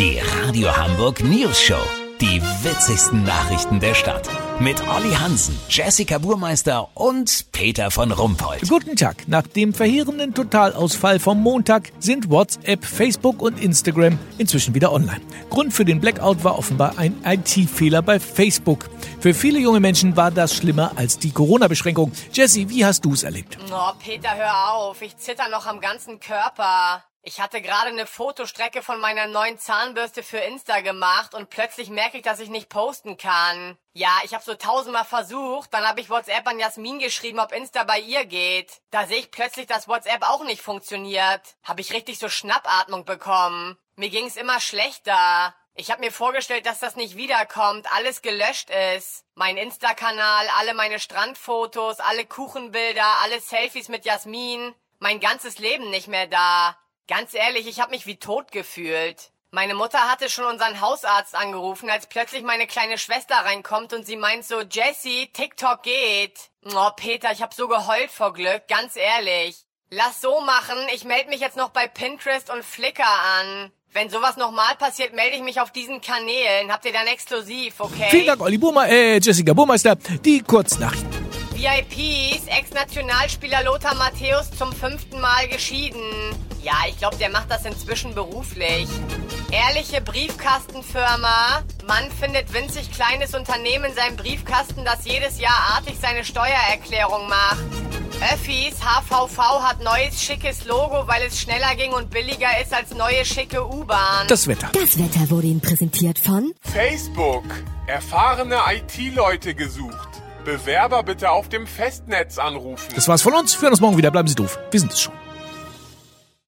Die Radio Hamburg News Show. Die witzigsten Nachrichten der Stadt. Mit Olli Hansen, Jessica Burmeister und Peter von Rumpold. Guten Tag. Nach dem verheerenden Totalausfall vom Montag sind WhatsApp, Facebook und Instagram inzwischen wieder online. Grund für den Blackout war offenbar ein IT-Fehler bei Facebook. Für viele junge Menschen war das schlimmer als die Corona-Beschränkung. Jessie, wie hast du es erlebt? Oh, Peter, hör auf. Ich zitter noch am ganzen Körper. Ich hatte gerade eine Fotostrecke von meiner neuen Zahnbürste für Insta gemacht und plötzlich merke ich, dass ich nicht posten kann. Ja, ich habe so tausendmal versucht, dann habe ich WhatsApp an Jasmin geschrieben, ob Insta bei ihr geht. Da sehe ich plötzlich, dass WhatsApp auch nicht funktioniert. Habe ich richtig so Schnappatmung bekommen. Mir ging's immer schlechter. Ich habe mir vorgestellt, dass das nicht wiederkommt, alles gelöscht ist. Mein Insta-Kanal, alle meine Strandfotos, alle Kuchenbilder, alle Selfies mit Jasmin. Mein ganzes Leben nicht mehr da. Ganz ehrlich, ich habe mich wie tot gefühlt. Meine Mutter hatte schon unseren Hausarzt angerufen, als plötzlich meine kleine Schwester reinkommt und sie meint so, Jessie, TikTok geht. Oh, Peter, ich hab so geheult vor Glück, ganz ehrlich. Lass so machen, ich melde mich jetzt noch bei Pinterest und Flickr an. Wenn sowas nochmal passiert, melde ich mich auf diesen Kanälen. Habt ihr dann exklusiv, okay? Vielen Dank, Olli Burma, äh, Jessica Burmeister. Die Kurznachrichten. VIPs, Ex-Nationalspieler Lothar Matthäus zum fünften Mal geschieden. Ja, ich glaube, der macht das inzwischen beruflich. Ehrliche Briefkastenfirma. Mann findet winzig kleines Unternehmen in seinem Briefkasten, das jedes Jahr artig seine Steuererklärung macht. Öffis, HVV hat neues schickes Logo, weil es schneller ging und billiger ist als neue schicke U-Bahn. Das Wetter. Das Wetter wurde Ihnen präsentiert von Facebook. Erfahrene IT-Leute gesucht. Bewerber bitte auf dem Festnetz anrufen. Das war's von uns. Wir hören uns morgen wieder. Bleiben Sie doof. Wir sind es schon.